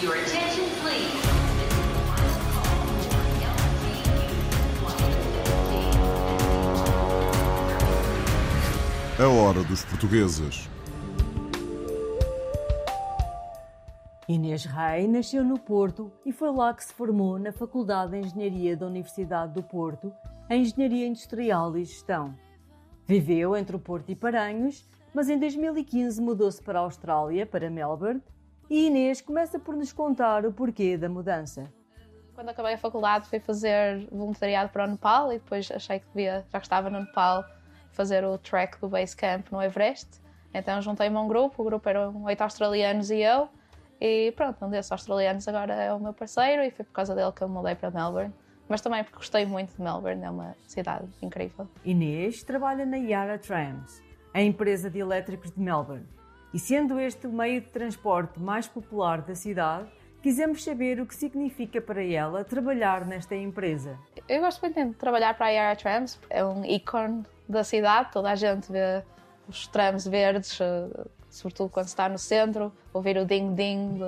Your attention, please. A hora dos portugueses. Inês Rei nasceu no Porto e foi lá que se formou na Faculdade de Engenharia da Universidade do Porto, em Engenharia Industrial e Gestão. Viveu entre o Porto e Paranhos, mas em 2015 mudou-se para a Austrália, para Melbourne, e Inês começa por nos contar o porquê da mudança. Quando acabei a faculdade fui fazer voluntariado para o Nepal e depois achei que devia, já que estava no Nepal, fazer o trek do Base Camp no Everest. Então juntei-me a um grupo, o grupo eram oito australianos e eu, e pronto, um desses australianos agora é o meu parceiro e foi por causa dele que eu mudei para Melbourne. Mas também porque gostei muito de Melbourne, é uma cidade incrível. Inês trabalha na Yara Trams, a empresa de elétricos de Melbourne. E sendo este o meio de transporte mais popular da cidade, quisemos saber o que significa para ela trabalhar nesta empresa. Eu gosto muito de trabalhar para a Yara Trams, é um ícone da cidade, toda a gente vê os trams verdes, eh, sobretudo quando está no centro, ouvir o ding-ding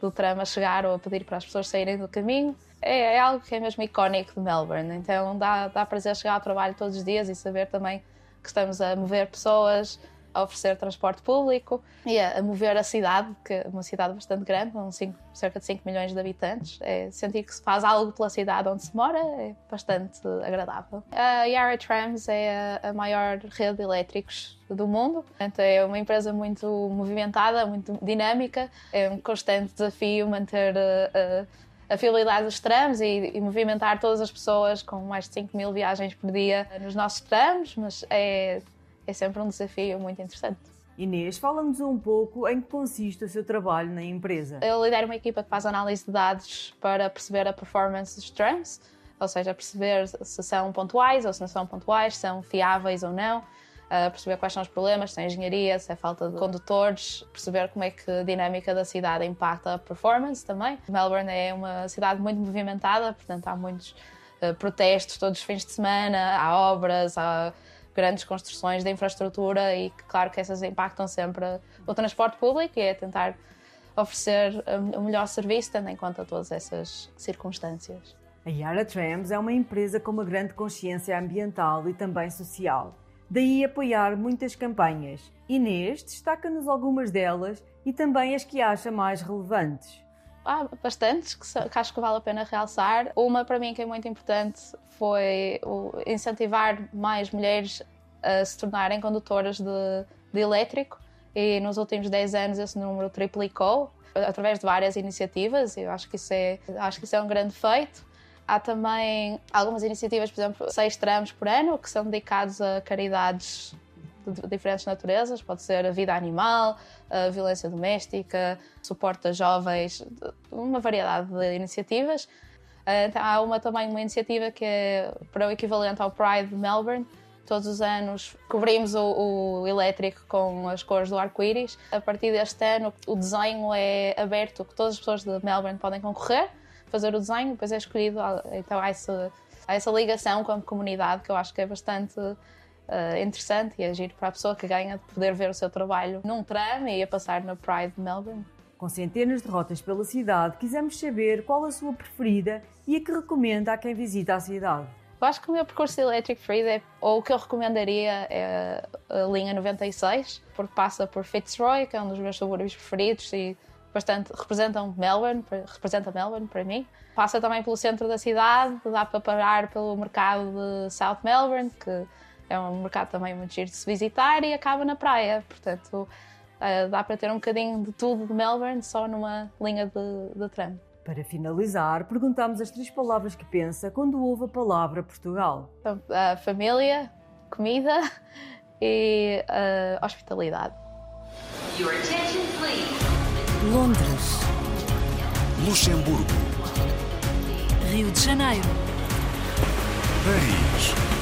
do tram a chegar ou a pedir para as pessoas saírem do caminho. É, é algo que é mesmo icónico de Melbourne, então dá, dá prazer chegar ao trabalho todos os dias e saber também que estamos a mover pessoas, a oferecer transporte público e a, a mover a cidade, que é uma cidade bastante grande, com cerca de 5 milhões de habitantes. É sentir que se faz algo pela cidade onde se mora é bastante agradável. A Yara Trams é a, a maior rede de elétricos do mundo. Então é uma empresa muito movimentada, muito dinâmica. É um constante desafio manter uh, a fiabilidade dos trams e, e, movimentar todas as pessoas com mais de 5 mil viagens por dia nos nossos trams, mas é é sempre um desafio muito interessante. Inês, fala-nos um pouco em que consiste o seu trabalho na empresa. Eu lidero uma equipa que faz análise de dados para perceber a performance dos trams, ou seja, perceber se são pontuais ou se não são pontuais, se são fiáveis ou não, perceber quais são os problemas, se é engenharia, se é falta de condutores, perceber como é que a dinâmica da cidade impacta a performance também. Melbourne é uma cidade muito movimentada, portanto há muitos uh, protestos todos os fins de semana, há obras, há grandes construções de infraestrutura e que, claro, que essas impactam sempre o transporte público e é tentar oferecer o melhor serviço, tendo em conta todas essas circunstâncias. A Yara Trams é uma empresa com uma grande consciência ambiental e também social. Daí apoiar muitas campanhas. Inês destaca-nos algumas delas e também as que acha mais relevantes. Há bastantes que, que, acho que vale a pena realçar. Uma para mim que é muito importante foi incentivar mais mulheres a se tornarem condutoras de, de elétrico e nos últimos 10 anos esse número triplicou através de várias iniciativas. Eu acho que isso é, acho que isso é um grande feito. Há também algumas iniciativas, por exemplo, seis tramos por ano, que são dedicados a caridades de diferentes naturezas, pode ser a vida animal, a violência doméstica, suporte a jovens, uma variedade de iniciativas. Então, há uma, também uma iniciativa que é para o equivalente ao Pride de Melbourne. Todos os anos cobrimos o, o elétrico com as cores do arco-íris. A partir deste ano, o desenho é aberto, que todas as pessoas de Melbourne podem concorrer, fazer o desenho, depois é escolhido. Então há essa, há essa ligação com a comunidade que eu acho que é bastante uh, interessante e agir para a pessoa que ganha de poder ver o seu trabalho num tram e a passar na Pride de Melbourne. Com centenas de rotas pela cidade, quisemos saber qual a sua preferida e a que recomenda a quem visita a cidade. Eu acho que o meu percurso Electric Free, é, ou o que eu recomendaria é a linha 96, porque passa por Fitzroy, que é um dos meus subúrbios preferidos e bastante representam Melbourne, representa Melbourne para mim. Passa também pelo centro da cidade, dá para parar pelo mercado de South Melbourne, que é um mercado também muito giro de se visitar e acaba na praia. Portanto, uh, dá para ter um bocadinho de tudo de Melbourne só numa linha de, de tram. Para finalizar, perguntamos as três palavras que pensa quando ouve a palavra Portugal. Então, uh, família, comida e uh, hospitalidade. Your attention, please. Londres. Luxemburgo. Rio de Janeiro. Paris.